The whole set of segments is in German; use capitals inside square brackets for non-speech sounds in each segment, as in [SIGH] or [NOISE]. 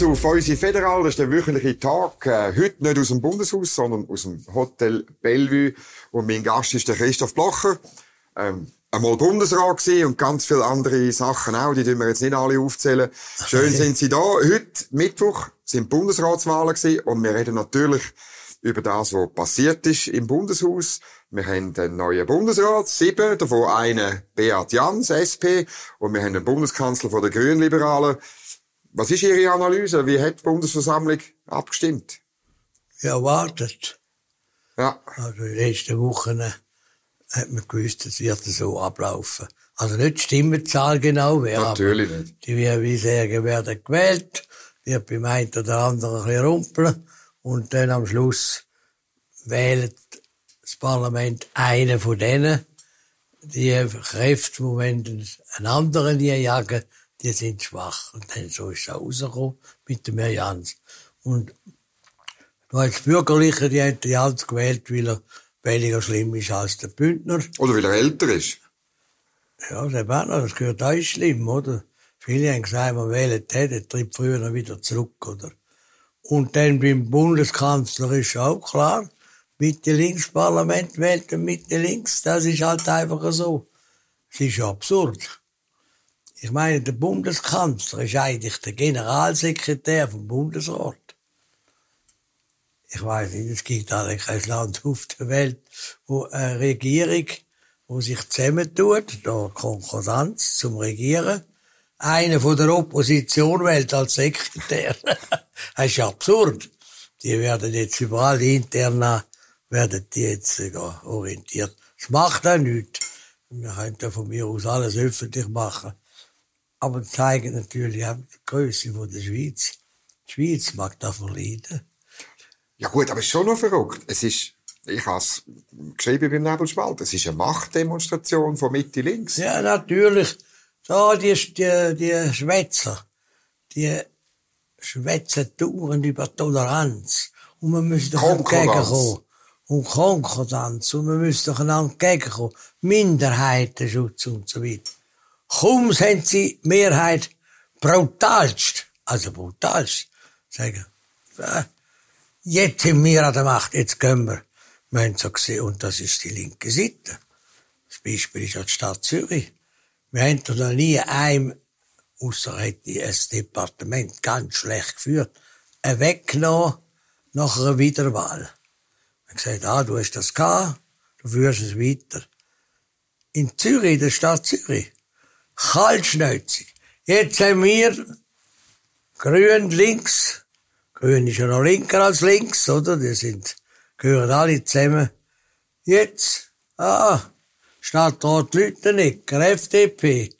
hören auf unsere Federal, das ist der wöchentliche Tag. Äh, heute nicht aus dem Bundeshaus, sondern aus dem Hotel Bellevue. Und mein Gast ist der Christoph Blocher. Ähm, einmal Bundesrat gewesen und ganz viele andere Sachen auch, die dürfen wir jetzt nicht alle aufzählen. Schön [LAUGHS] sind Sie da. Heute, Mittwoch, sind Bundesratswahlen gewesen und wir reden natürlich über das, was passiert ist im Bundeshaus. Wir haben einen neuen Bundesrat, sieben, davon einen Beat Jans, SP, und wir haben einen Bundeskanzler von der Grünliberalen. Was ist Ihre Analyse? Wie hat die Bundesversammlung abgestimmt? Ja, erwartet. Ja. Also in den letzten Wochen äh, hat man gewusst, es wird so ablaufen. Also nicht die Stimmenzahl genau, wer Natürlich nicht. Die wie, wie sehr werden gewählt, wird beim einen oder anderen ein bisschen rumpeln und dann am Schluss wählt das Parlament einen von denen, die Kräfte, die einen anderen jagen, die sind schwach. Und dann so ist es auch rausgekommen mit dem Herrn Jans. Und du als Bürgerliche, die haben den Jans gewählt, weil er weniger schlimm ist als der Bündner. Oder weil er älter ist. Ja, der Berner, das gehört auch schlimm, oder? Viele haben gesagt, man wählt den, der tritt früher noch wieder zurück, oder? Und dann beim Bundeskanzler ist auch klar, Mitte-Links-Parlament wählt Mitte-Links, das ist halt einfach so. Es ist ja absurd. Ich meine, der Bundeskanzler ist eigentlich der Generalsekretär vom Bundesrat. Ich weiß nicht, es gibt eigentlich kein Land auf der Welt, wo eine Regierung, wo sich zusammentut, da Konkordanz zum Regieren, einer von der Opposition wählt als Sekretär. [LAUGHS] das ist absurd. Die werden jetzt überall intern, werden die jetzt orientiert. Das macht auch nichts. Wir könnten von mir aus alles öffentlich machen. Aber zeigen natürlich auch die Größe von der Schweiz. Die Schweiz mag davon leiden. Ja gut, aber es ist schon noch verrückt. Es ist, ich habe es geschrieben beim Nebelspalt, es ist eine Machtdemonstration von Mitte links. Ja, natürlich. So, die, die, die Schwätzer, die schwätzen dauernd über Toleranz. Und man müsste doch entgegenkommen. Und Konkordanz. Und man müsste doch einander entgegenkommen. Minderheitenschutz und so weiter. Kaum sind sie Mehrheit brutalst, also brutalst, sagen, jetzt sind wir an der Macht, jetzt gehen wir. Wir haben so gesehen, und das ist die linke Seite. Das Beispiel ist ja die Stadt Zürich. Wir haben da noch nie einem, hat die das Departement ganz schlecht geführt, einen weggenommen nach einer Wiederwahl. Haben gesagt, ah, du hast das gehabt, du führst es weiter. In Zürich, der Stadt Zürich, kaltschnäuzig. Jetzt haben wir Grün links. Grün ist ja noch linker als links, oder? Die sind, gehören alle zusammen. Jetzt, ah, Stadtrat Lüttenegger, FDP,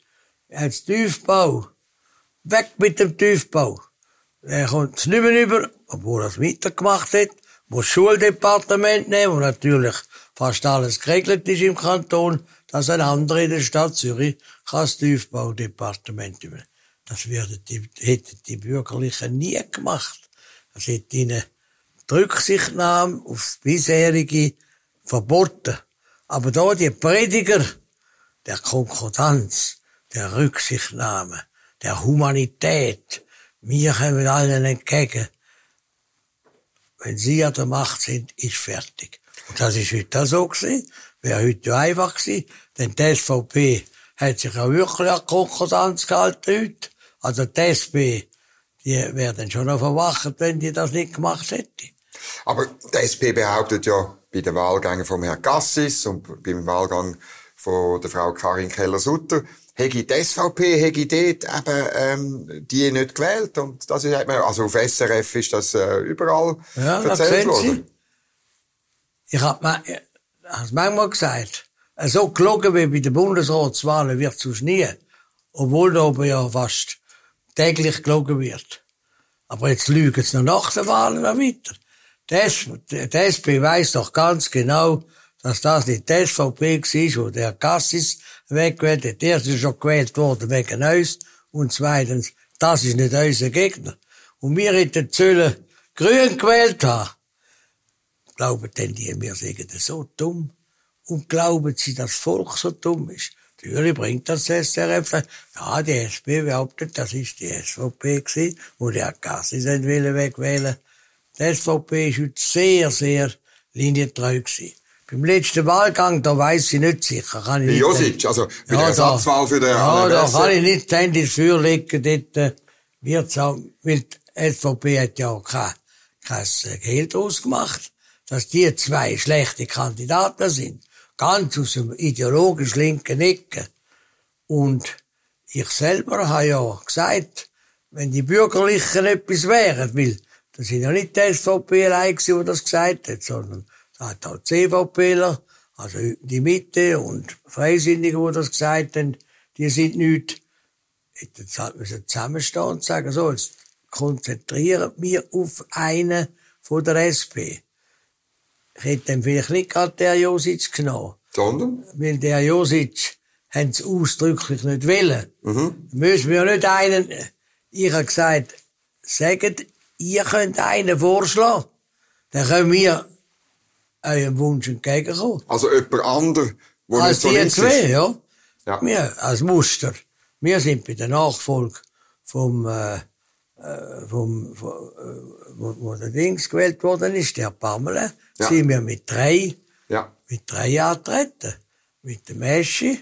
jetzt Tiefbau. Weg mit dem Tiefbau. Er kommt es nicht mehr über, obwohl er es weitergemacht hat. Muss Schuldepartement nehmen, wo natürlich fast alles geregelt ist im Kanton, dass ein anderer in der Stadt Zürich das Tiefbaudepartement übernehmen. Das werden die, hätten die Bürgerlichen nie gemacht. Das hätte ihnen die Rücksichtnahme aufs bisherige verboten. Aber da die Prediger der Konkordanz, der Rücksichtnahme, der Humanität, wir kommen allen entgegen. Wenn sie an der Macht sind, ist fertig. Und das ist heute so gewesen. Wäre heute ja einfach gewesen. Denn die SVP hat sich auch wirklich an Konkordanz gehalten heute. Also die SP, die werden schon noch verwacht, wenn die das nicht gemacht hätte. Aber die SP behauptet ja bei den Wahlgängen vom Herrn Gassis und beim Wahlgang von der Frau Karin Keller-Sutter, hätte die SVP, hätte dort eben, ähm, die nicht gewählt. Und das ist, hat man, also auf SRF ist das äh, überall Ja, erzählt worden. Sie. Ich hab hab's manchmal gesagt, so gelogen wie bei den Bundesratswahlen wird es nie. Obwohl da oben ja fast täglich gelogen wird. Aber jetzt lügen sie noch nach den Wahlen noch weiter. Die, S die die SP weiss doch ganz genau, dass das nicht die SVP war, wo der Cassis weggewählt hat. Erst ist schon gewählt worden wegen uns. Und zweitens, das ist nicht unser Gegner. Und wir hätten sollen grün gewählt haben. Glauben denn die, wir sagen das so dumm? Und glauben sie, dass das Volk so dumm ist? Natürlich bringt das SRF. Ja, die SP behauptet, das ist die SVP gewesen, wo sind wollen wegwählen. Die SVP ist heute sehr, sehr linientreu gewesen. Beim letzten Wahlgang, da weiss ich nicht sicher. Kann ich Bei nicht Josic, also bei Ja, der Ersatzwahl für den Ja, da kann ich nicht die Hände ins Feuer legen, dort äh, wird's auch, weil die SVP hat ja auch kein, kein Geld ausgemacht, dass die zwei schlechte Kandidaten sind. Ganz aus dem ideologisch linken Ecke. Und ich selber habe ja gesagt, wenn die Bürgerlichen etwas wären, weil das sind ja nicht die SVP allein die das gesagt hat, sondern da hat auch die CVPler, also die Mitte und Freisinnige, die das gesagt haben, die sind nicht, sie halt müssen zusammenstehen und sagen, so, jetzt konzentrieren wir auf einen von der SP. Ich hätte dann vielleicht nicht gerade der Josic genommen Sondern? weil der Josic haben es ausdrücklich nicht wollen. Müssen wir nicht einen, ich habe gesagt, sagt, ihr könnt einen vorschlagen, dann können wir eurem Wunsch entgegenkommen. Also jemand anderer, der nicht Als so die zwei, ja. Ja. Wir, als Muster. Wir sind bei der Nachfolge vom, äh, äh, vom, vom äh, wo, wo der Dings gewählt worden ist, der Pamela, Ja. sind wir mit drei Ja. mit drei antreten. Mit dem Eschi,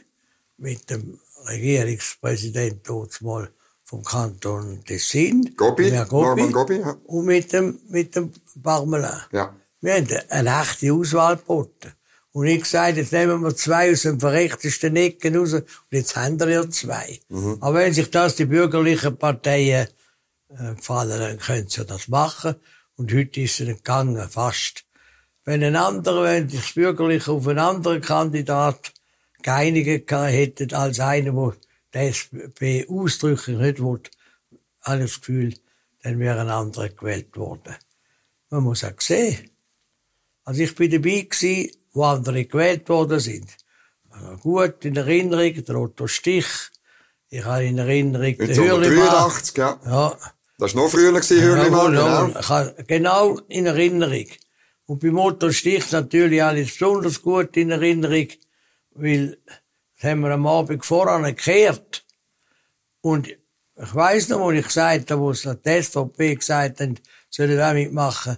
mit dem Regierungspräsident dort mal vom Kanton Tessin. Gobi, Herr Norman Gobi, ja. Und mit dem, mit dem Parmelin. Ja. Wir haben eine echte Auswahl geboten. Und ich gesagt, jetzt nehmen wir zwei aus den verrechtesten Ecken raus, und jetzt haben wir ja zwei. Aber wenn sich das die bürgerlichen Parteien äh, gefallen, dann können sie das machen. Und heute ist es gegangen, fast. Wenn ein anderer, wenn sich das Bürgerliche auf einen anderen Kandidat geeinigt hätte, als einer, der die SP ausdrücklich nicht will, habe ich das Gefühl, dann wäre ein anderer gewählt worden. Man muss auch sehen. Also ich bin dabei gewesen, wo andere gewählt worden sind. Also gut in Erinnerung, der Otto Stich. Ich habe in Erinnerung den Hürlimann. 1983, ja. Ja. Das war noch früher, gewesen, Hürlimann, jawohl. genau. Genau in Erinnerung. Und beim Otto Stich natürlich alles besonders gut in Erinnerung, weil das haben wir am Abend voran gekehrt. Und ich weiss noch, wo ich gesagt habe, wo es die SVP gesagt haben, sollen auch mitmachen,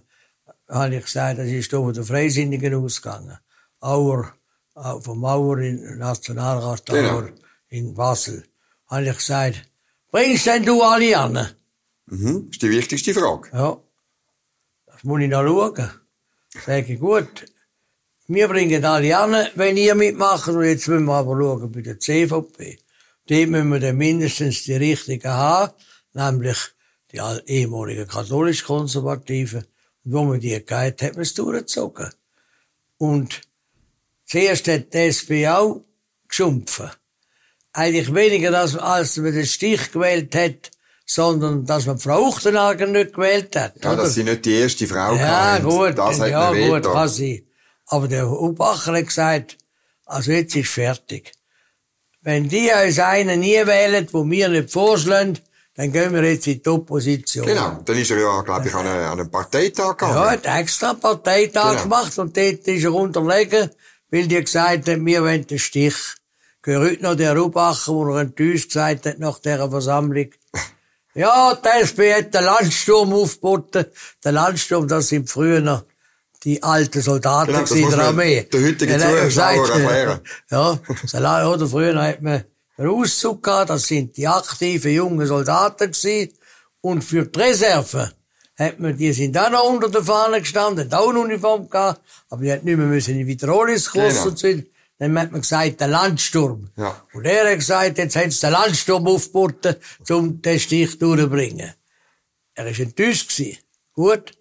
habe ich gesagt, das ist von der Freisinnigen ausgegangen. Auer, au- vom Auer in Nationalrat Genau. Auer in Basel. Habe ich gesagt, bringst denn du alle an? Mhm. Das ist die wichtigste Frage. Ja. Das muss ich noch schauen. Sage gut. Wir bringen alle an, wenn ihr mitmacht. Und jetzt müssen wir aber schauen bei der CVP. Dort müssen wir dann mindestens die richtigen haben, nämlich die ehemaligen katholisch-konservativen. Und wo man die geht, hat man es durchgezogen. Und zuerst hat die SP auch geschumpfen. Eigentlich weniger, dass, als man den Stich gewählt hat, sondern dass man Frau Uchtenhagen nicht gewählt hat. Ja, oder? dass sie nicht die erste Frau Ja, gut, Das hat ja, gut, kann sein. Aber der Hubacher hat gesagt, also jetzt ist fertig. Wenn die uns einen nie wählen, wo wir nicht vorschlagen, dann gehen wir jetzt in die Opposition. Genau. Dann ist er ja, glaube ich, an einen, an einen Parteitag gegangen. Ja, hat extra Parteitag Genau. gemacht und dort ist er unterlegen, weil die gesagt haben, wir wollen den Stich. Gehört heute noch der Rubacher, wo er enttäuscht gesagt hat nach dieser Versammlung. Ja, die SP hat den Landsturm aufgeboten. Der Landsturm, das sind früher noch die alten Soldaten Genau, muss der Armee. hat man Zuschauern gesagt, erklären. [LAUGHS] Ja, oder früher hat man den Auszug gehabt, das sind die aktiven jungen Soldaten gewesen. Und für die Reserve hat man, die sind auch noch unter der Fahne gestanden, hat auch eine Uniform gehabt, aber die hat nicht mehr müssen in Wiederholungskurs Genau. und so. Dann hat man gesagt, der Landsturm. Ja. Und er hat gesagt, jetzt haben sie den Landsturm aufgeboten, um den Stich durchzubringen. Er ist enttäuscht gewesen. Gut.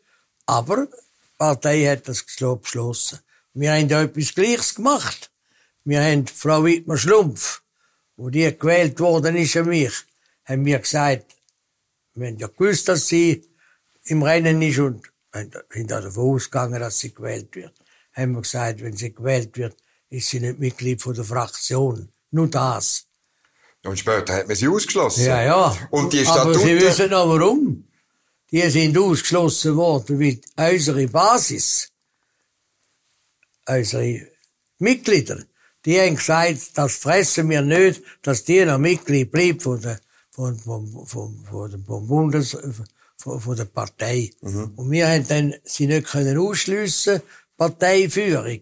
Aber die Partei hat das so beschlossen. Wir haben da etwas Gleiches gemacht. Wir haben Frau Wittmer-Schlumpf, wo die gewählt worden ist an mich, haben wir gesagt, wir haben ja gewusst, dass sie im Rennen ist und sind davon ausgegangen, dass sie gewählt wird. Haben wir gesagt, wenn sie gewählt wird, ist sie nicht Mitglied von der Fraktion. Nur das. Und später hat man sie ausgeschlossen. Ja, ja. Und die Aber Sie Statuten... wissen noch warum. Die sind ausgeschlossen worden, weil unsere Basis, unsere Mitglieder, Die haben gesagt, das fressen wir nicht, dass die noch Mitglied bleibt von der, von, von, von, von, vom Bundes, von, von der Partei. Mhm. Und wir haben dann sie nicht können ausschliessen, Parteiführung.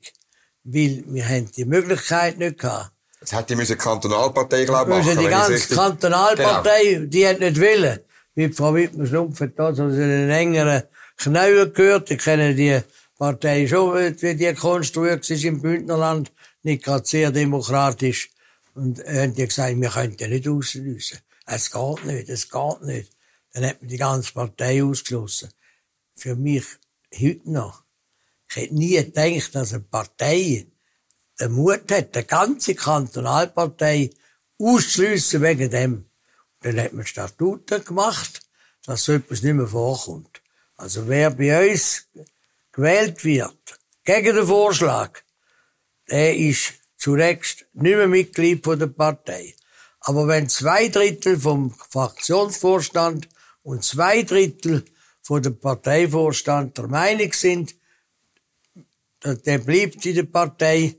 Weil wir haben die Möglichkeit nicht gehabt. Jetzt hätte die Kantonalpartei, glaube ich, machen. Die ganze Kantonalpartei, genau. die hat nicht wollen. Wie Frau Wittmer-Schlumpf hat da so einen engeren Knäuel gehört. Ich kenne die Partei schon, wie die konstruiert ist im Bündnerland. Nicht gerade sehr demokratisch. Und haben die gesagt, wir könnten nicht auslösen. Es geht nicht, es geht nicht. Dann hat man die ganze Partei ausgeschlossen. Für mich heute noch. Ich hätte nie gedacht, dass eine Partei den Mut hat, die ganze Kantonalpartei auszuschliessen wegen dem. Dann hat man Statuten gemacht, dass so etwas nicht mehr vorkommt. Also wer bei uns gewählt wird, gegen den Vorschlag, der ist zunächst nicht mehr Mitglied von der Partei. Aber wenn zwei Drittel vom Fraktionsvorstand und zwei Drittel von der Parteivorstand der Meinung sind, der bleibt in der Partei,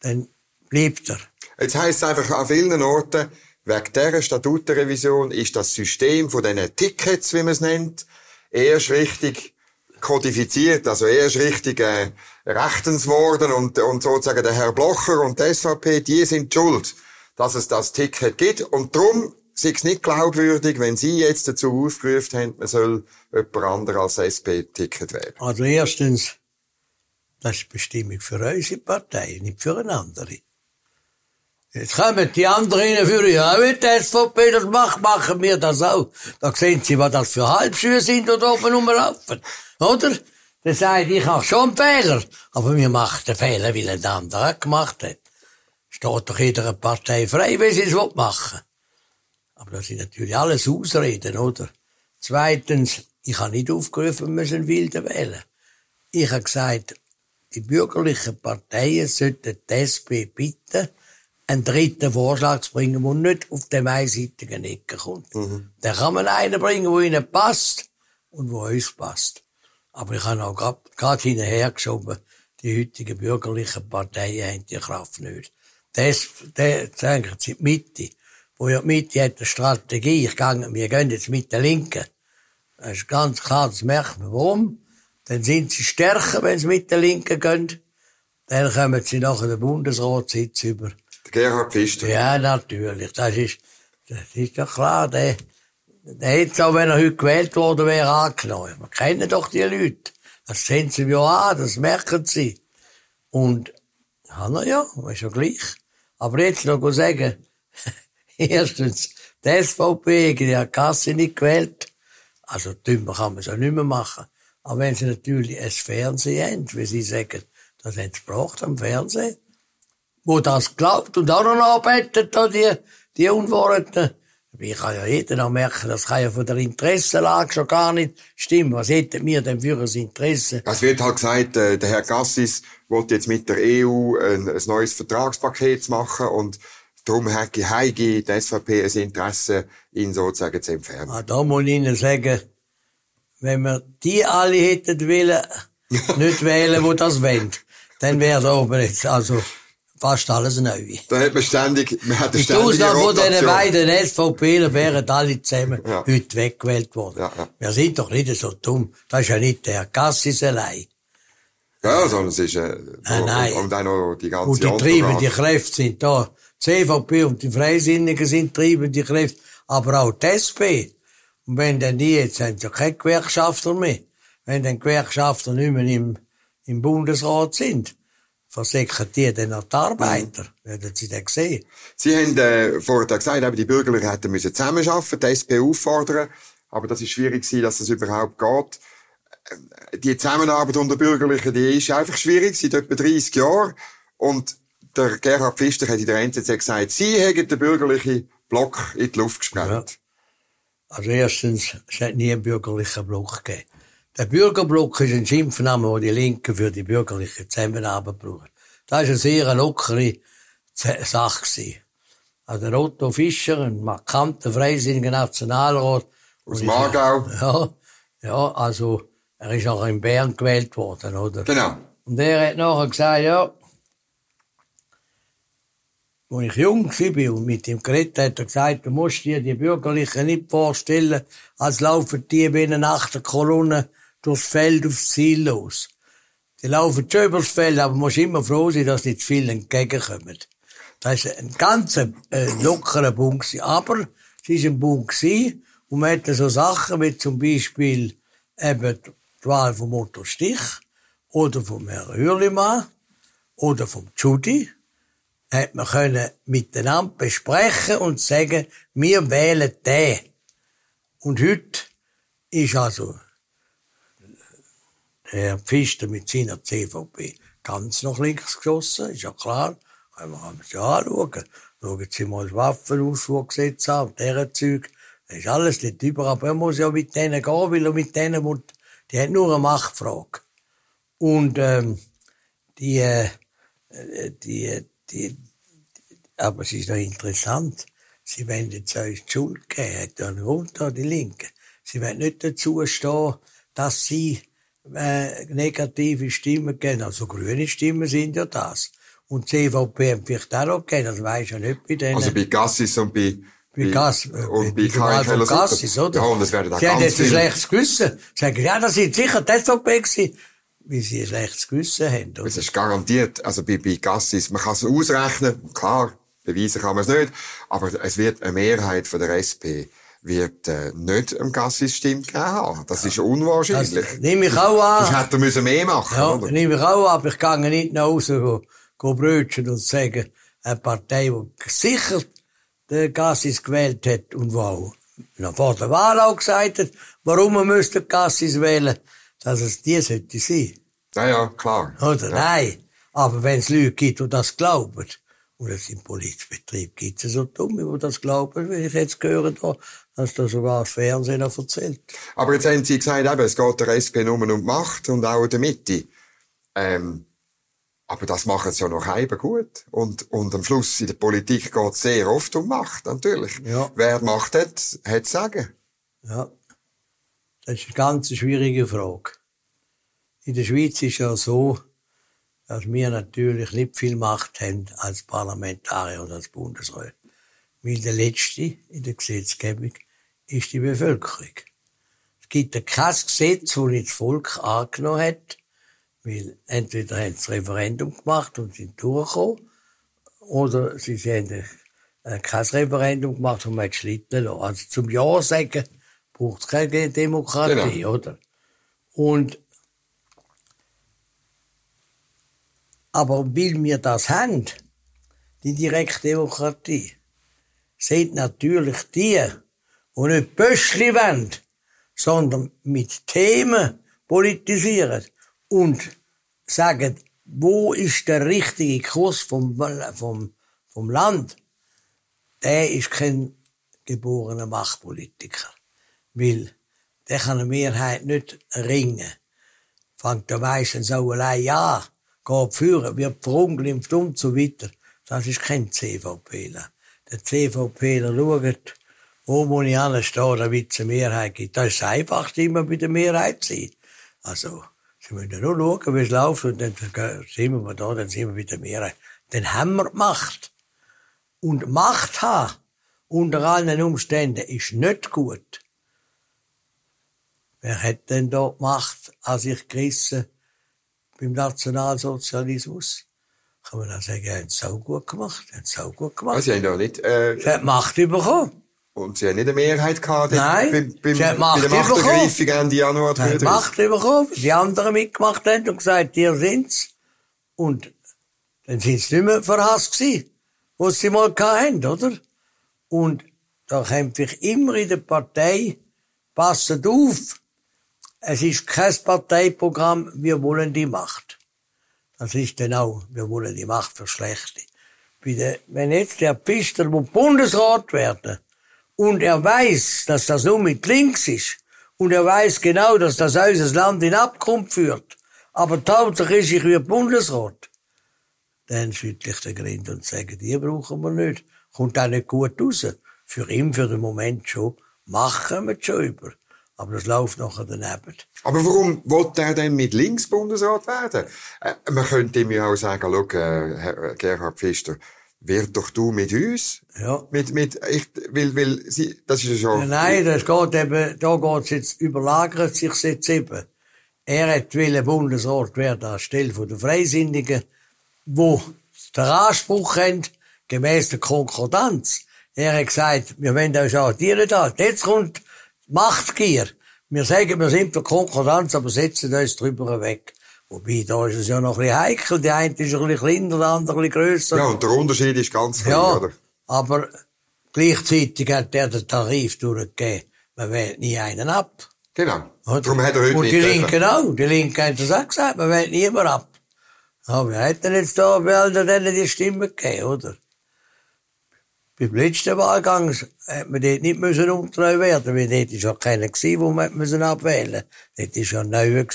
dann bleibt er. Jetzt heisst es einfach an vielen Orten, wegen dieser Statutenrevision ist das System von diesen Tickets, wie man es nennt, erst richtig kodifiziert, also erst richtig äh, rechtens worden und, und sozusagen der Herr Blocher und die SVP, die sind schuld, dass es das Ticket gibt und darum ist es nicht glaubwürdig, wenn Sie jetzt dazu aufgerufen haben, man soll jemand anderes als SP-Ticket wählen. Also erstens, das ist Bestimmung für unsere Partei, nicht für eine andere. Jetzt kommen die anderen für ja, mit der SVP das macht, machen wir das auch. Da sehen Sie, was das für Halbschuhe sind, da oben rumlaufen. Oder? Der sagt, ich habe schon Fehler. Aber wir machen den Fehler, weil ein anderer gemacht hat. Steht doch jeder Partei frei, wie sie es machen Aber das sind natürlich alles Ausreden, oder? Zweitens, ich habe nicht aufgerufen, müssen Wilde wählen. Ich habe gesagt, die bürgerlichen Parteien sollten die SP bitten, einen dritten Vorschlag zu bringen, der nicht auf dem einseitigen Ecke kommt. Mhm. Dann kann man einen bringen, der ihnen passt und wo uns passt. Aber ich habe auch gerade hinterher geschoben, die heutigen bürgerlichen Parteien haben die Kraft nicht. Das, das denken sie die Mitte. Wo ja die Mitte hat eine Strategie. Ich gehe, wir gehen jetzt mit der Linken. Das ist ganz klar, das merkt man. Warum? Dann sind sie stärker, wenn sie mit der Linken gehen. Dann kommen sie nachher den Bundesratssitz über. Der Gerhard Pfister. Ja, natürlich. Das ist, das ist ja klar. Der, der hätte auch, wenn er heute gewählt worden wäre, angenommen. Wir kennen doch die Leute. Das sehen sie ja an, das merken sie. Und, ja, na ja, ist ja gleich. Aber jetzt noch sagen, [LAUGHS] erstens, die SVP, die hat Kasse nicht gewählt. Also, dümmer kann man es auch nicht mehr machen. Aber wenn sie natürlich ein Fernsehen haben, wie sie sagen, das haben sie gebraucht am Fernsehen, wo das glaubt und auch noch arbeitet, da die, die Unwahrheiten. Ich kann ja jeder noch merken, das kann ja von der Interessenlage schon gar nicht stimmen. Was hätten wir denn für ein Interesse? Es wird halt gesagt, äh, der Herr Gassis wollte jetzt mit der EU ein, ein neues Vertragspaket machen und darum hat die SVP ein Interesse, ihn sozusagen zu entfernen. Ah, da muss ich Ihnen sagen, wenn wir die alle hätten wollen, [LAUGHS] nicht wählen, wo das wollen, dann wäre da oben jetzt also fast alles neu. Da hat man ständig, man hat eine Mit Ausnahme von diesen beiden SVPler wären alle zusammen ja. heute weggewählt worden. Ja, ja. Wir sind doch nicht so dumm. Das ist ja nicht der Gassis allein. Ja, sondern es ist, äh, nein, nein. Und, und dann noch die ganze Und die treibenden Kräfte sind da. Die CVP und die Freisinnigen sind treibende Kräfte. Aber auch die SP. Und wenn dann die jetzt sind ja keine Gewerkschafter mehr, wenn dann Gewerkschafter nicht mehr im, im Bundesrat sind, versäcken die dann auch die Arbeiter. Mhm. Werden Sie das sehen? Sie haben äh, vorher gesagt, eben, die Bürgerlichen hätten müssen zusammenarbeiten, die SP auffordern, aber das ist schwierig dass das überhaupt geht. Äh, die Zusammenarbeit unter Bürgerlichen, die ist einfach schwierig, seit etwa 30 Jahren. Und der Gerhard Pfister hat in der NZZ gesagt, Sie hätten den bürgerlichen Block in die Luft gesprengt. Ja. Also erstens, es hat nie einen bürgerlichen Block gegeben. Der Bürgerblock ist ein Schimpfname, den die Linken für die bürgerliche Zusammenarbeit brauchen. Das war eine sehr lockere Sache. Gewesen. Also der Otto Fischer, ein markanter freisinniger Nationalrat. Aus Margau. [LAUGHS] Ja, ja, also er ist auch in Bern gewählt worden, oder? Genau. Und er hat nachher gesagt, ja, Als ich jung war und mit ihm geredet hat er gesagt, du musst dir die Bürgerlichen nicht vorstellen, als laufen die wie eine Achterkolonne durchs Feld aufs Ziel los. Die laufen schon übers Feld, aber man muss immer froh sein, dass nicht zu viele entgegenkommen. Das war ein ganz äh, lockerer Punkt. Aber es war ein Punkt und man hatte so Sachen wie zum Beispiel eben die Wahl vom Otto Stich oder vom Herrn Hürlimann oder vom Judy. Hat man können miteinander besprechen und sagen, wir wählen den. Und heute ist also der Pfister mit seiner CVP ganz nach links geschossen, ist ja klar. Können wir uns ja anschauen. Schauen Sie mal das Waffenausfuhrgesetz an und deren Zeug. Das ist alles nicht über, aber er muss ja mit denen gehen, weil er mit denen, die haben nur eine Machtfrage. Und, ähm, die, äh, die, die, aber es ist noch interessant. Sie wollen jetzt euch die Schuld geben, Grund da, die Linken. Sie wollen nicht dazu stehen, dass sie äh, negative Stimmen geben. Also grüne Stimmen sind ja das. Und CVP haben vielleicht auch noch gegeben, das weisst ja nicht bei denen. Also bei Gassis und bei bei Gas, und bei Karin Keller Gassis, oder? Ja, und das werden da Sie haben ganz jetzt ein schlechtes Gewissen. Sagen, ja, das sind sicher die SVP gewesen, weil sie ein schlechtes Gewissen haben, oder? Es ist garantiert, also bei, bei Gassis, man kann es ausrechnen, klar, beweisen kann man es nicht, aber es wird eine Mehrheit von der SP wird äh, nicht am Gassis Stimme gegeben haben. Das ist Das unwahrscheinlich. nehme ich auch an. Das hätte er müssen mehr machen, Ja, oder? nehme ich auch an, aber ich gehe nicht nach Hause, go, go brötchen und sagen, eine Partei, die sicher den Gassis gewählt hat und wo noch vor der Wahl auch gesagt hat, warum man müsste Gassis wählen, dass es die sollte sein. Ja, ja, klar. Oder? Ja. Nein. Aber wenn es Leute gibt, die das glauben, und es im politischen Betrieb gibt es so Dumme, die das glauben, wie ich jetzt gehört habe, dass da sogar das Fernsehen noch erzählt. Aber jetzt haben Sie gesagt, eben, es geht der SP nur um die Macht und auch der Mitte. Ähm, aber das machen sie ja noch halb gut. Und, und am Schluss in der Politik geht es sehr oft um Macht, natürlich. Ja. Wer die Macht hat, hat Sagen. Ja. Das ist eine ganz schwierige Frage. In der Schweiz ist ja so, dass wir natürlich nicht viel Macht haben als Parlamentarier oder als Bundesrat. Weil der Letzte in der Gesetzgebung ist die Bevölkerung. Es gibt ja kein Gesetz, das nicht das Volk angenommen hat, weil entweder haben sie das Referendum gemacht und sind durchgekommen, oder sie haben äh, kein Referendum gemacht und man hat schlitten lassen. Also zum Ja sagen braucht es keine Demokratie, Genau. oder? Und aber weil wir das haben, die Direktdemokratie, sind natürlich die, die nicht Böschli wollen, sondern mit Themen politisieren und sagen, wo ist der richtige Kurs vom, vom, vom Land, der ist kein geborener Machtpolitiker. Weil der kann eine Mehrheit nicht ringen. Fängt er meistens auch allein an, geht führen, wird verunglimpft und so weiter. Das ist kein CVPler. Der CVPler schaut, wo muss ich anstehen, damit es eine Mehrheit gibt. Das ist das Einfachste immer bei der Mehrheit zu sein. Also, Sie müssen nur schauen, wie es läuft, und dann sind wir da, dann sind wir bei der Mehrheit. Dann haben wir die Macht. Und Macht haben, unter allen Umständen, ist nicht gut. Wer hat denn dort Macht an sich gerissen beim Nationalsozialismus? Kann man dann sagen, er hat es auch gut gemacht, er hat es auch gut gemacht. Also, sie haben ja nicht, äh, Er hat Macht bekommen. und sie haben nicht eine Mehrheit gehabt Nein, beim, beim, sie hat bei Macht der Machtergreifung Ende Januar Er hat 33. Macht bekommen, die anderen mitgemacht haben und gesagt, ihr sind's. Und dann sind sie nicht mehr verhasst gewesen, wo sie mal hatten, oder? Und da kämpfe ich immer in der Partei, passet auf, es ist kein Parteiprogramm, wir wollen die Macht. Das ist auch, wir wollen die Macht für Schlechte. Der, wenn jetzt der Pfister will Bundesrat werden und er weiß, dass das nur mit links ist und er weiß genau, dass das unser Land in Abgrund führt, aber Hauptsache ist, ich werde Bundesrat, dann schüttle ich den Grind und sage, die brauchen wir nicht. Kommt auch nicht gut raus. Für ihn, für den Moment schon. Machen wir schon über. Aber das läuft nachher daneben. Aber warum wollte er denn mit links Bundesrat werden? Äh, man könnte ihm ja auch sagen, schau, äh, Herr Gerhard Pfister, wird doch du mit uns. Ja. Mit, mit, ich, will, will, sie, das ist ja schon. Nein, das geht eben, da geht's jetzt, überlagert sich jetzt eben. Er hat will Bundesrat werden anstelle von der Freisinnigen, wo den Anspruch haben, gemäß der Konkordanz. Er hat gesagt, wir wollen euch arretieren da. Jetzt kommt Machtgier. Wir sagen, wir sind für Konkordanz, aber setzen uns drüber weg. Wobei, da ist es ja noch ein bisschen heikel. Die eine ist ein bisschen kleiner, der andere ein bisschen grösser. Ja, und der Unterschied ist ganz klein, Ja, oder? aber gleichzeitig hat er den Tarif durchgegeben. Man wählt nie einen ab. Genau. Oder? Darum hat er heute Und die. Linken auch. Die Linken haben das auch gesagt, man wählt niemand ab. Ja, wir hätten jetzt da all denen die Stimme gegeben, oder? Beim letzten Wahlgang hat man dort nicht müssen umgetreu werden, weil dort ist ja keiner gewesen, wo man müssen abwählen. Dort ist ja neuer.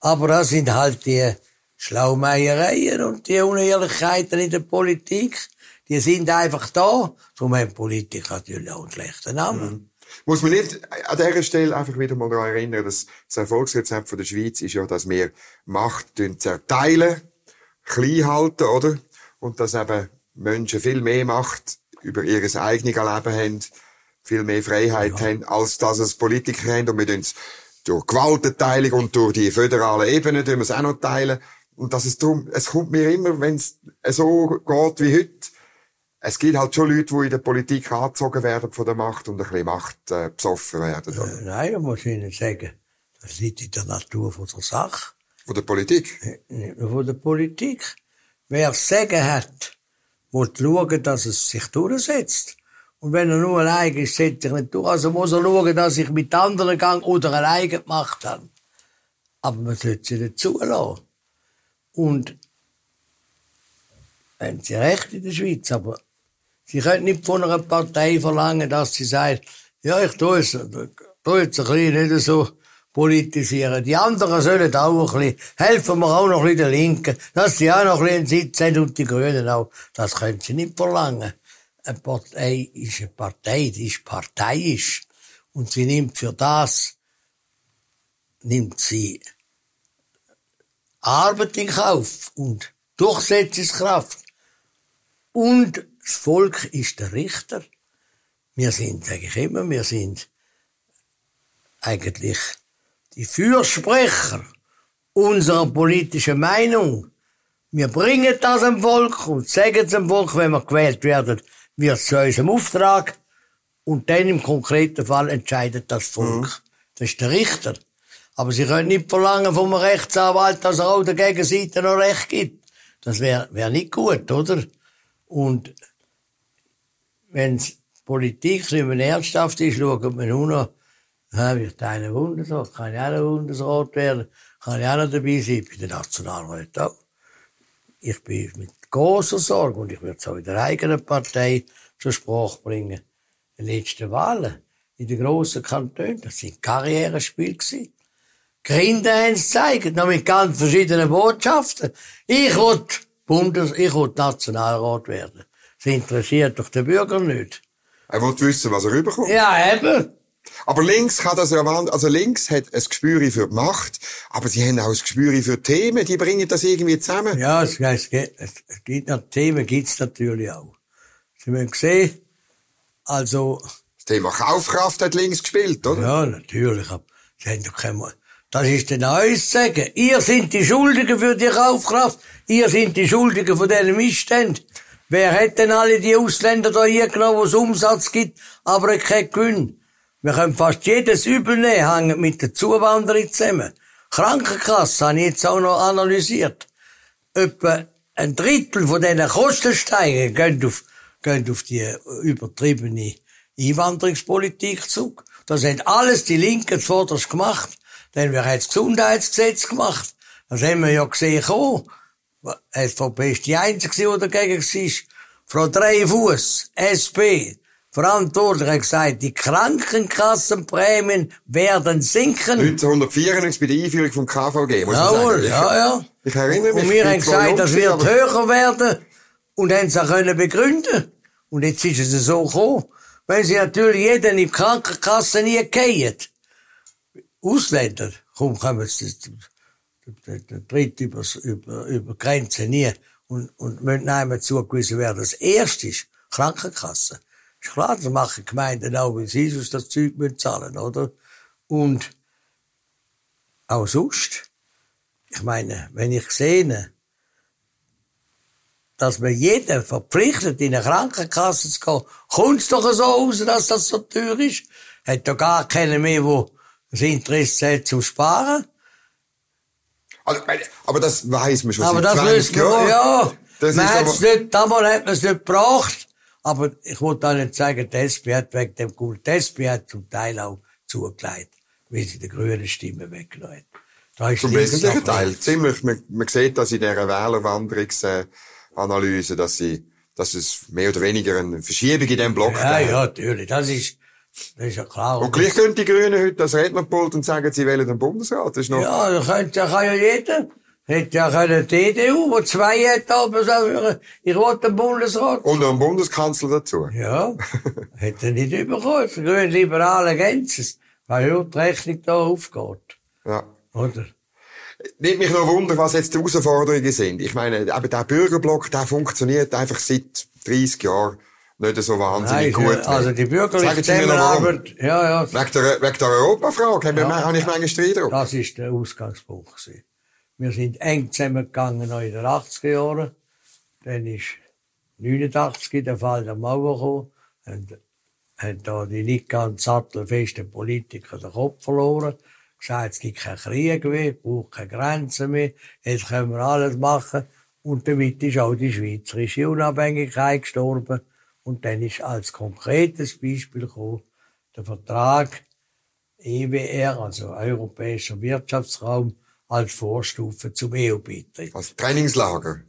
Aber das sind halt die Schlaumeiereien und die Unehrlichkeiten in der Politik. Die sind einfach da. Darum haben Politiker natürlich auch einen schlechten Namen. Muss man nicht an dieser Stelle einfach wieder mal daran erinnern, dass das Erfolgsrezept von der Schweiz ist ja, dass wir Macht zerteilen, klein halten, oder? Und dass eben Menschen viel mehr Macht über ihr eigenes Leben haben, viel mehr Freiheit haben, als dass es Politiker haben. Und wir tun es durch Gewaltenteilung und durch die föderale Ebene tun wir es auch noch teilen. Und dass es darum, es kommt mir immer, wenn es so geht wie heute, es gibt halt schon Leute, die in der Politik angezogen werden von der Macht und ein bisschen Macht äh, besoffen werden. Oder? Äh, Nein, da muss ich Ihnen sagen, das liegt in der Natur von der Sache, Von der Politik. nicht nur von der Politik. Wer sagen hat, muss schauen, dass es sich durchsetzt. Und wenn er nur allein ist, setzt sich nicht durch. Also muss er schauen, dass ich mit anderen gang oder alleine gemacht habe. Aber man sollte sie nicht zulassen. Und haben sie recht in der Schweiz, aber sie können nicht von einer Partei verlangen, dass sie sagt, ja, ich tue es, tue jetzt ein bisschen nicht so politisieren. Die anderen sollen auch ein bisschen, helfen wir auch noch ein bisschen den Linken, dass sie auch noch ein bisschen Sitz haben und die Grünen auch. Das können sie nicht verlangen. Eine Partei ist eine Partei, die ist parteiisch. Und sie nimmt für das, nimmt sie Arbeit in Kauf und Durchsetzungskraft. Und das Volk ist der Richter. Wir sind, sage ich immer, wir sind eigentlich die Fürsprecher unserer politischen Meinung. Wir bringen das dem Volk und sagen es dem Volk, wenn wir gewählt werden, wird es zu unserem Auftrag. Und dann im konkreten Fall entscheidet das Volk. Das ist der Richter. Aber Sie können nicht verlangen vom Rechtsanwalt, dass er auch der Gegenseite noch Recht gibt. Das wäre wär nicht gut, oder? Und wenn Politik so immer ernsthaft ist, schaut man nur noch, ja, wird einer Bundesrat, kann ich auch noch Bundesrat werden, kann ich auch noch dabei sein, bei den Nationalräten auch. Ich bin mit großer Sorge, und ich werde es auch in der eigenen Partei zur Sprache bringen, die letzten Wahlen in den grossen Kantonen, das sind Karrierespiele gewesen. Grinde haben es gezeigt, noch mit ganz verschiedenen Botschaften. Ich will Bundes, ich will Nationalrat werden. Das interessiert doch den Bürger nicht. Er will wissen, was er rüberkommt. Ja, eben. Aber links kann das ja, wand- also links hat ein Gespür für die Macht, aber sie haben auch ein Gespür für die Themen, die bringen das irgendwie zusammen. Ja, es, es, gibt- es gibt noch Themen, gibt's natürlich auch. Sie haben gesehen, also, Das Thema Kaufkraft hat links gespielt, oder? ja, natürlich, aber sie haben doch kein, das ist dann zu sagen. Ihr seid die Schuldigen für die Kaufkraft. Ihr seid die Schuldigen von diesen Missständen. Wer hat denn alle die Ausländer da hier genommen, wo es Umsatz gibt, aber kein Gewinn? Wir können fast jedes Übel nehmen, hängen mit der Zuwanderung zusammen. Krankenkasse habe ich jetzt auch noch analysiert. Etwa ein Drittel von diesen Kostensteigen gehen auf, gehen auf die übertriebene Einwanderungspolitik zurück. Das haben alles die Linken zuvorderst gemacht. Dann wir haben das Gesundheitsgesetz gemacht. Das haben wir ja gesehen kommen. Die SVP ist die Einzige, die dagegen war. Frau Dreifuss, SP, verantwortlich hat gesagt, die Krankenkassenprämien werden sinken. 1994 bei der Einführung vom KVG, muss man Jawohl, sagen. ja, ja. Ich erinnere mich. Und wir haben gesagt, das wird höher werden. Und haben es auch können begründen. Und jetzt ist es so gekommen. Wenn sie natürlich jeden in die Krankenkasse nie gehen. Ausländer, komm, kommen sie, der, tritt über, über, über Grenzen nie und, und müssen einem zugewiesen werden. Das erste ist Krankenkasse. Ist klar, das machen Gemeinden auch, weil sie sonst das Zeug zahlen, oder? Und auch sonst. Ich meine, wenn ich sehe, dass man jeden verpflichtet, in eine Krankenkasse zu gehen, kommt es doch so aus, dass das so teuer ist. Hat doch gar keiner mehr, der das Interesse hat zum Sparen. Also, aber das weiß man schon aber seit das 20 Jahren. Ja, das man ist hat's aber, nicht, damals hat man es nicht gebracht. Aber ich wollte auch nicht sagen, die SP hat wegen dem Kult, die SP hat zum Teil auch zugelegt, weil sie die grünen Stimmen weggenommen hat. Da zum wesentlichen Teil. Ziemlich, man, man sieht das in dieser Wählerwanderungsanalyse, dass sie, dass es mehr oder weniger eine Verschiebung in diesem Block Ja, gibt. ja, natürlich. Das ist, das ist ja klar. Und gleich können die Grünen heute das Rednerpult und sagen, sie wählen den Bundesrat. Das ist noch, Ja, da könnte, da kann ja jeder. Hätte ja können die EDU, wo zwei hat, aber sagen, ich will den Bundesrat. und noch einen Bundeskanzler dazu. Ja, [LAUGHS] hätte nicht bekommen. Die grünen Liberalen ergänzen es, weil ja die Rechnung da aufgeht. Ja. Oder? Nimmt mich noch Wunder, was jetzt die Herausforderungen sind. Ich meine, eben der Bürgerblock, der funktioniert einfach seit 30 Jahren nicht so wahnsinnig Nein, gut. also die bürgerliche. Zusammenarbeit, ja, ja, Wegen der, wegen der Europafrage Ja. habe ich manchmal den Eindruck. das ist der Ausgangspunkt. gewesen. Wir sind eng zusammengegangen in den 80er Jahren. Dann ist 89 der Fall der Mauer gekommen. Und haben da die nicht ganz sattelfesten Politiker den Kopf verloren. Gesagt, es gibt keinen Krieg mehr, es braucht keine Grenzen mehr, jetzt können wir alles machen. Und damit ist auch die schweizerische Unabhängigkeit gestorben. Und dann ist als konkretes Beispiel gekommen, der Vertrag EWR, also Europäischer Wirtschaftsraum, als Vorstufe zum EU-Beitritt. Als Trainingslager.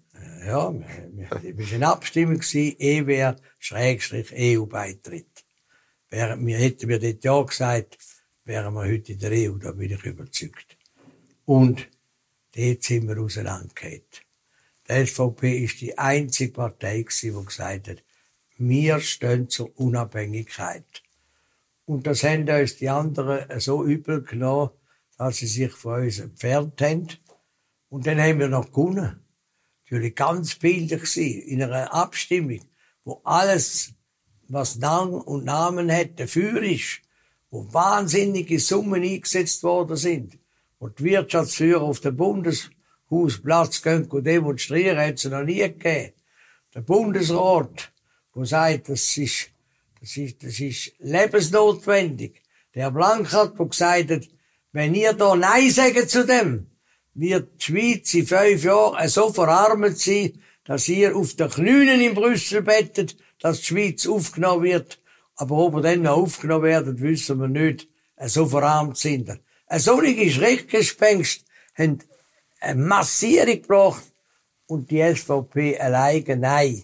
Ja, wir, wir, wir waren in Abstimmung gewesen, EWR, Schrägstrich, EU-Beitritt. Während wir, hätten wir dort ja gesagt, wären wir heute in der EU, da bin ich überzeugt. Und dort sind wir auseinandergegangen. Die SVP ist die einzige Partei gewesen, die gesagt hat, wir stehen zur Unabhängigkeit. Und das haben uns die anderen so übel genommen, dass sie sich von uns entfernt haben. Und dann haben wir noch gewonnen. Natürlich ganz bildlich gewesen, in einer Abstimmung, wo alles, was Namen und Namen hat, dafür ist, wo wahnsinnige Summen eingesetzt worden sind, wo die Wirtschaftsführer auf den Bundeshausplatz gehen und demonstrieren, hat es noch nie gegeben. Der Bundesrat, wo sagt, das ist, das ist, das ist lebensnotwendig. Der Blanchard, der gesagt hat, wenn ihr da Nein sagt zu dem, wird die Schweiz in fünf Jahren so verarmt sein, dass ihr auf den Knien in Brüssel bettet, dass die Schweiz aufgenommen wird. Aber ob wir dann noch aufgenommen werden, wissen wir nicht. So verarmt sind wir. Solche Schreckgespenst haben eine Massierung gebracht und die SVP alleine nein.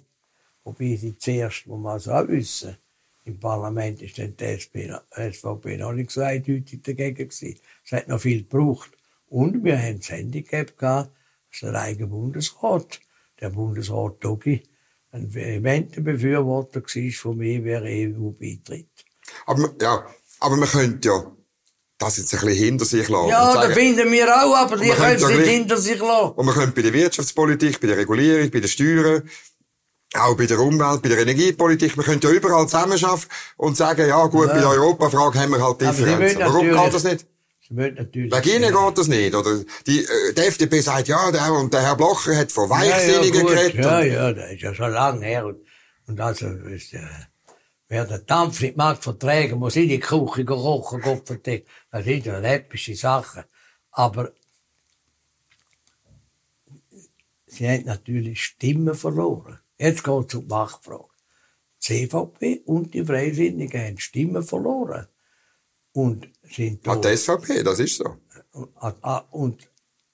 Wobei sie zuerst, muss man also auch wissen, im Parlament ist dann die SP, SVP noch nicht so eindeutig dagegen gewesen. Es hat noch viel gebraucht. Und wir haben das Handicap gehabt, dass der eigene Bundesrat, der Bundesrat Dogi, ein vehementer Befürworter war vom EU-Beitritt. Aber, ja, aber man könnte ja das jetzt ein bisschen hinter sich lassen. Ja, sagen, das finden wir auch, aber die können es nicht hinter sich lassen. Und man könnte bei der Wirtschaftspolitik, bei der Regulierung, bei den Steuern, auch bei der Umwelt, bei der Energiepolitik, man könnte ja überall zusammenarbeiten und sagen, ja gut, bei der Europafrage haben wir halt Differenzen. Warum geht das nicht? Natürlich. Wegen Ihnen geht das nicht, oder? Die, äh, die FDP sagt, ja, der, und der Herr Blocher hat von ja, Weichsinnigen gut. geredet. Ja, ja, das ist ja schon lange her. Und, und also, ist, äh, wer den Dampf nicht mag vertragen, muss in die Küche kochen, Gott verdammt. Das sind ja läppische Sachen. Aber sie haben natürlich Stimmen verloren. Jetzt geht es um die Machtfrage. Die CVP und die Freisinnigen haben Stimmen verloren. Und sind Hat die SVP, das ist so. und, ah, und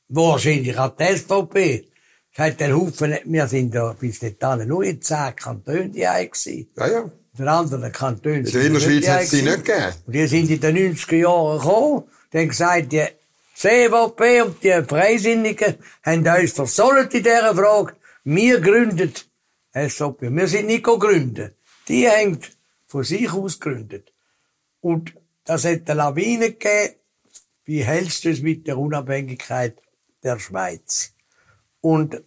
wahrscheinlich hat die SVP. Es hat den Haufen, wir sind da bis dahin nur in zehn Kantonen die gewesen. Ja, ja. In den anderen Kantonen In der Innerschweiz hat es sie nicht gegeben. Und die sind in den 90er Jahren gekommen, dann gesagt, die CVP und die Freisinnigen haben uns versollt in dieser Frage. Wir gründen SVP. Wir sind nicht gegründet. Die haben von sich aus gegründet. Und das hat eine Lawine gegeben. Wie hältst du es mit der Unabhängigkeit der Schweiz? Und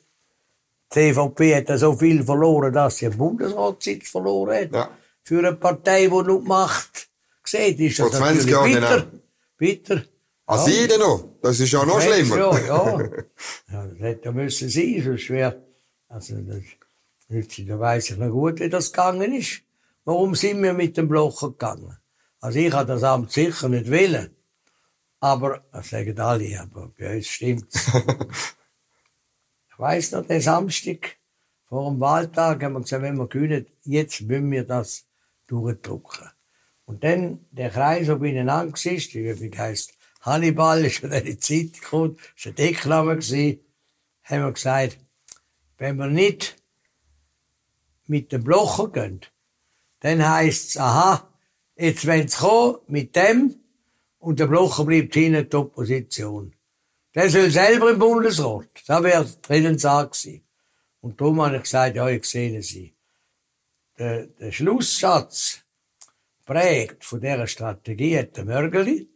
CVP hat ja so viel verloren, dass sie einen Bundesratssitz verloren hat. Ja. Für eine Partei, die nur die Macht sieht, ist das Vor 20 natürlich Jahren, bitter. genau. Bitter. Ah, Sie denn noch? Das ist ja noch schlimmer. Ja, ja. [LAUGHS] ja, das hätte ja müssen sein, sonst wäre, also, das, da weiss ich noch gut, wie das gegangen ist. Warum sind wir mit dem Blocher gegangen? Also ich habe das Amt sicher nicht wollen. Aber, das sagen alle, aber bei uns stimmt's. [LAUGHS] ich weiss noch, den Samstag, vor dem Wahltag, haben wir gesagt, wenn wir gewinnen, jetzt müssen wir das durchdrücken. Und dann, der Kreis, wo beieinander war, die Übung heisst Hannibal, [LAUGHS] ist in dieser Zeit gekommen, ist ein Deckname gewesen, haben wir gesagt, wenn wir nicht mit dem Blocher gehen, dann heisst's, aha, jetzt wollen sie kommen mit dem, und der Blocher bleibt hinten die Opposition. Der soll selber im Bundesrat. Das wäre drinnen Sache gewesen. Und darum habe ich gesagt, ja, ich sehe sie. Der, der Schlusssatz prägt von dieser Strategie hat der Mörgeli.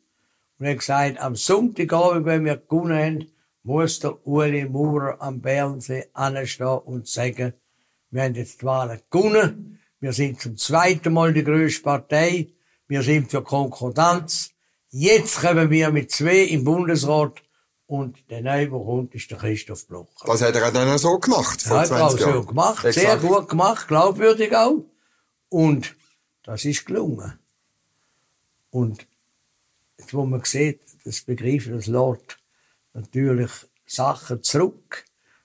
Und er hat gesagt, am Sonntagabend, wenn wir gewonnen haben, muss der Uli Maurer am Bernsee anstehen und sagen, wir haben jetzt die Wahlen gewonnen, wir sind zum zweiten Mal die grösste Partei, wir sind für Konkordanz, jetzt kommen wir mit zwei im Bundesrat und der Neue, der kommt, ist der Christoph Blocher. Das hat er dann auch so gemacht, vor Ja, 20 auch Jahren. so gemacht, sehr Exakt. gut gemacht, glaubwürdig auch. Und das ist gelungen. Und jetzt, wo man sieht, das Begriff, das lässt natürlich Sachen zurück.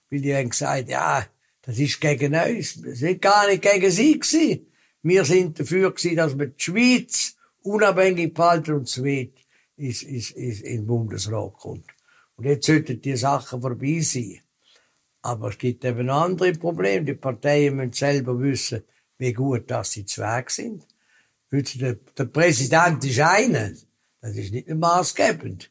Weil die haben gesagt, ja, das ist gegen uns. Das ist gar nicht gegen sie gewesen. Wir sind dafür gewesen, dass wir die Schweiz unabhängig behalten und zweit ist, ist, ist in den Bundesrat kommt. Und jetzt sollten die Sachen vorbei sein. Aber es gibt eben andere Probleme. Die Parteien müssen selber wissen, wie gut dass sie Zweig sind. Der, der Präsident ist einer. Das ist nicht maßgebend.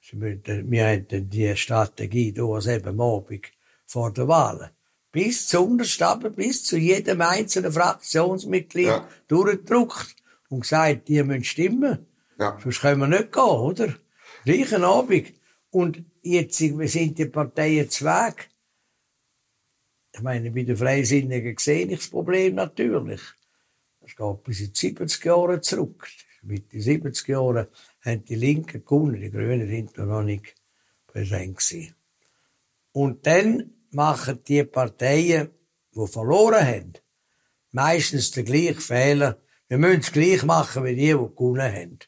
Sie müssen- Wir haben die Strategie durch eben Abend vor der Wahl. Bis zu Unterstaben, bis zu jedem einzelnen Fraktionsmitglied Ja. durchgedruckt und gesagt, die müssen stimmen. Ja. Sonst können wir nicht gehen, oder? Gleichen Abend. Und jetzt sind die Parteien Zweig. Ich meine, bei den Freisinnigen sehe ich das Problem natürlich. Das geht bis in die 70 Jahre zurück. Mit den 70 Jahren haben die Linken gewonnen, die Grünen sind noch nicht präsent gewesen. Und dann machen die Parteien, die verloren haben, meistens den gleichen Fehler. Wir müssen es gleich machen wie die, die gewonnen haben.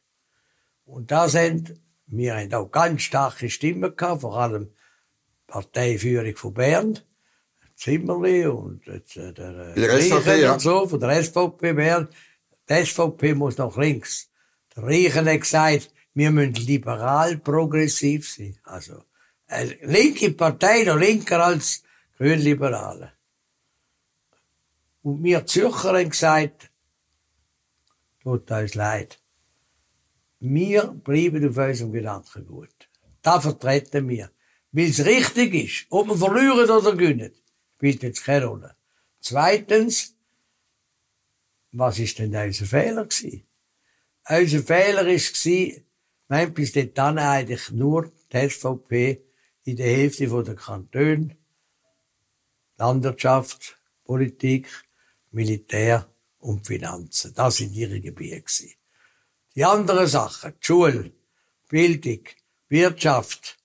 Und da sind, wir haben auch ganz starke Stimmen gehabt, vor allem die Parteiführung von Bern, Zimmerli und jetzt, äh, der, Bei der äh, SVP, Reichen ja. und so, von der SVP Bern. Die SVP muss nach links. Der Reichen hat gesagt, wir müssen liberal-progressiv sein. Also, linke Partei, noch linker als Grünliberale. Und wir Zürcher haben gesagt, tut uns leid. Wir bleiben auf unserem Gedankengut. Das vertreten wir. Weil es richtig ist, ob wir verlieren oder gewinnen, spielt jetzt keine Rolle. Zweitens, was ist denn unser Fehler gewesen? Unser Fehler ist gewesen, haben bis dahin eigentlich nur die SVP in der Hälfte der Kantone, Landwirtschaft, Politik, Militär und Finanzen. Das sind ihre Gebiete. Die anderen Sachen, die Schule, Bildung, Wirtschaft,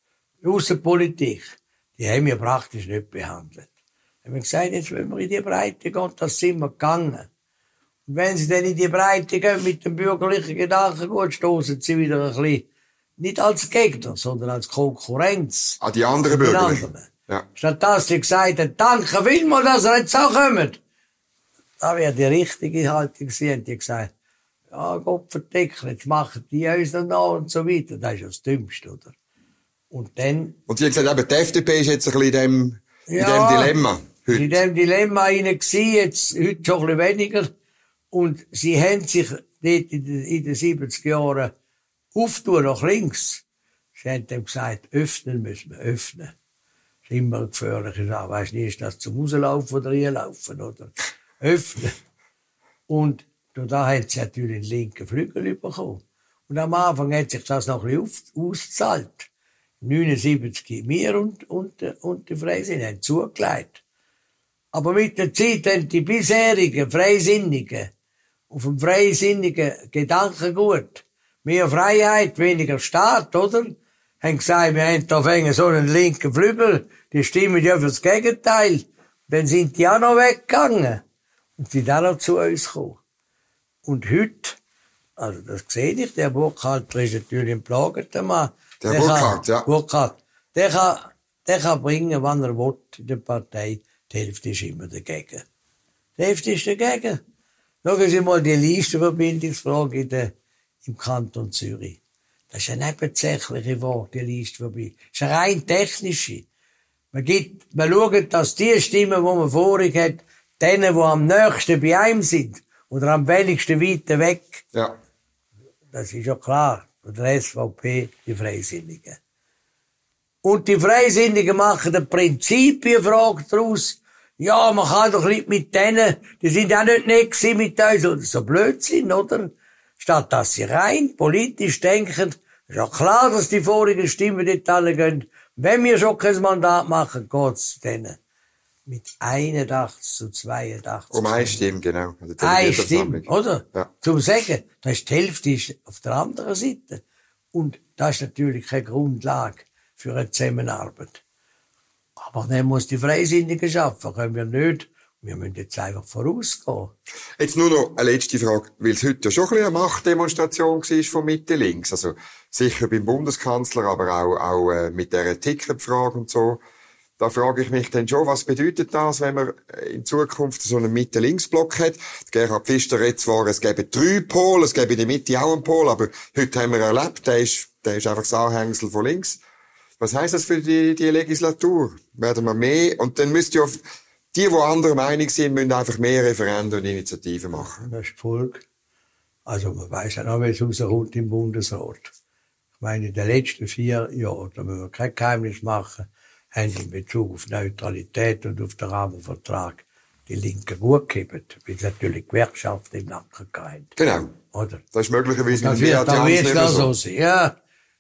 Außenpolitik, die haben wir praktisch nicht behandelt. Wir haben gesagt, jetzt wollen wir in die Breite gehen, das sind wir gegangen. Und wenn sie dann in die Breite gehen mit dem bürgerlichen Gedankengut, stoßen sie wieder ein bisschen, nicht als Gegner, sondern als Konkurrenz. Ah, die anderen anderen. Ja. Statt dass sie gesagt haben, danke vielmals, dass ihr jetzt auch kommt. Da wäre die richtige Haltung gewesen, die gesagt, ja, Gott verdecken, jetzt machen die uns noch nach und so weiter. Das ist ja das Dümmste, oder? Und dann, Und sie haben gesagt, eben, die FDP ist jetzt ein bisschen in dem, in Ja. dem Dilemma. Heute. in dem Dilemma rein gsi, jetzt, heute schon ein bisschen weniger. Und sie haben sich dort in den, in den 70 Jahren auftun nach links. Sie haben dem gesagt, öffnen müssen wir, öffnen. Das ist immer eine gefährliche Sache. Weisst nie, ist das zum Rauslaufen oder reinlaufen, oder? Öffnen. Und da haben sie natürlich den linken Flügel bekommen. Und am Anfang hat sich das noch ein bisschen ausgezahlt. 79 mir und, und, und die Freisinn haben zugelegt. Aber mit der Zeit haben die bisherigen Freisinnigen auf dem freisinnigen Gedankengut mehr Freiheit, weniger Staat, oder? Haben gesagt, wir haben da so einen linken Flügel, die stimmen ja fürs Gegenteil. Dann sind die auch noch weggegangen. Und sind auch noch zu uns gekommen. Und heute, also das sehe ich, der Burkhalter ist natürlich ein plageter Mann. Der, der Burkhardt, ja. Burkhardt. Der kann, der kann bringen, wann er will, in der Partei. Die Hälfte ist immer dagegen. Die Hälfte ist dagegen. Schauen Sie mal die Listenverbindungsfrage in der, im Kanton Zürich. Das ist eine nebensächliche Frage, die Listenverbindung. Das ist eine rein technische. Man gibt, man schaut, dass die Stimmen, die man vorig hat, denen, die am nächsten bei einem sind, oder am wenigsten weiter weg. Ja. Das ist ja klar. Und der SVP, die Freisinnigen. Und die Freisinnigen machen eine Prinzipienfrage daraus. Ja, man kann doch nicht mit denen, die sind auch nicht nett mit uns, oder so Blödsinn, oder? Statt dass sie rein politisch denken, ist ja klar, dass die vorigen Stimmen nicht alle gehen. Wenn wir schon kein Mandat machen, geht's denen. Mit 81 zu 82. Um eine Stimme, genau. Also eine Stimme, oder? Ja. Zum Sagen, das ist die Hälfte ist auf der anderen Seite. Und das ist natürlich keine Grundlage für eine Zusammenarbeit. Aber dann muss die Freisinnigen schaffen, können wir nicht. Wir müssen jetzt einfach vorausgehen. Jetzt nur noch eine letzte Frage, weil es heute ja schon ein bisschen eine Machtdemonstration war von Mitte links. Also sicher beim Bundeskanzler, aber auch, auch äh, mit der Ticketfrage und so. Da frage ich mich dann schon, was bedeutet das, wenn man in Zukunft so einen Mitte-Links-Block hat? Gerhard Pfister redet zwar, es gäbe drei Pole, es gäbe in der Mitte auch einen Pol, aber heute haben wir erlebt, der ist, der ist einfach das Anhängsel von links. Was heißt das für die, die Legislatur? Werden wir mehr, und dann müsst ihr auf, die, die anderer Meinung sind, müssen einfach mehr Referenden und Initiativen machen. Das ist die Folge. Also, man weiß ja noch, wie es rauskommt im Bundesrat. Ich meine, in den letzten vier Jahren, da müssen wir kein Geheimnis machen, haben in Bezug auf Neutralität und auf den Rahmenvertrag die Linken gut gegeben, weil sie natürlich Gewerkschaften im Nacken hatten. Genau. Oder? Das ist möglicherweise das wird, da wird das so sein. Ja,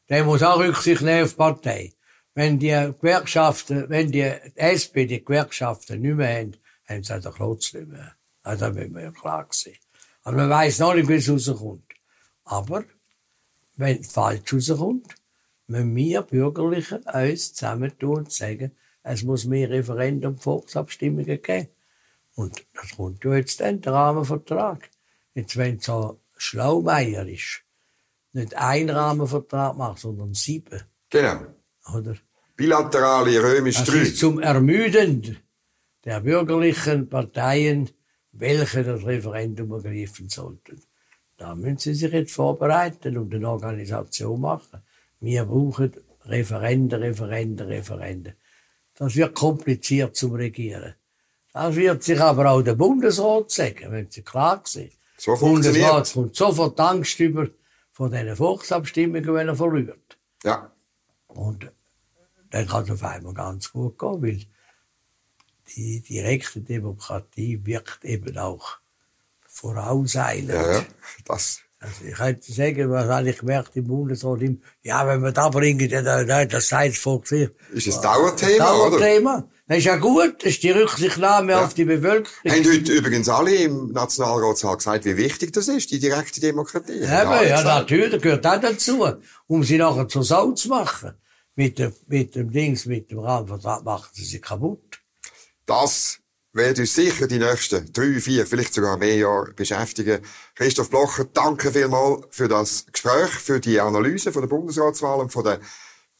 der muss auch Rücksicht nehmen auf die Partei. Wenn die Gewerkschaften, wenn die SP die Gewerkschaften nicht mehr haben, haben sie auch den Klotz nicht mehr. Also, da müssen wir ja klar sehen. Aber man weiss noch nicht, wie es rauskommt. Aber, wenn es falsch rauskommt, müssen wir Bürgerlichen uns zusammentun und sagen, es muss mehr Referendum, Volksabstimmungen geben. Und das kommt ja jetzt dann, der Rahmenvertrag. Jetzt, wenn es so Schlaumeier ist, nicht ein Rahmenvertrag macht, sondern sieben. Genau. Oder? Bilaterale römisch das drei. ist zum Ermüden der bürgerlichen Parteien, welche das Referendum ergreifen sollten. Da müssen sie sich jetzt vorbereiten und eine Organisation machen. Wir brauchen Referenden, Referenden, Referenden. Das wird kompliziert zum Regieren. Das wird sich aber auch der Bundesrat sagen, wenn sie klar sehen. So funktioniert. Der Bundesrat kommt sofort Angst über von diesen Volksabstimmungen, wenn er verliert. Ja. Und dann kann es auf einmal ganz gut gehen, weil die direkte Demokratie wirkt eben auch vorauseilend. Ja. Das also ich könnte sagen, was habe ich gemerkt im Bundesrat, ja, wenn wir da bringen, dann, dann, das sei das Volk. Ist ein Dauerthema, Dauerthema. Oder? Das ist ja gut, das ist die Rücksichtnahme ja. auf die Bevölkerung. Haben heute übrigens alle im Nationalratssaal gesagt, wie wichtig das ist, die direkte Demokratie. Ja, ja, natürlich, gehört auch dazu, um sie nachher zur Sau zu machen. Mit dem, mit dem Dings, mit dem Rahmenvertrag machen sie sie kaputt. Das wird uns sicher die nächsten drei, vier, vielleicht sogar mehr Jahre beschäftigen. Christoph Blocher, danke vielmals für das Gespräch, für die Analyse von der Bundesratswahl und von der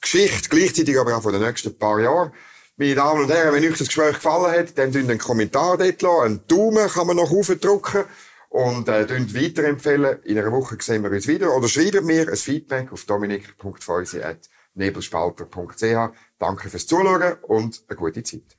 Geschichte, gleichzeitig aber auch von den nächsten paar Jahren. Meine Damen und Herren, wenn euch das Gespräch gefallen hat, dann tun einen Kommentar dort lassen. Einen Daumen kann man noch aufdrücken. Und, äh, weiterempfehlen. In einer Woche sehen wir uns wieder. Oder schreibt mir ein Feedback auf dominik.feusi.nebelspalter.ch. Danke fürs Zuschauen und eine gute Zeit.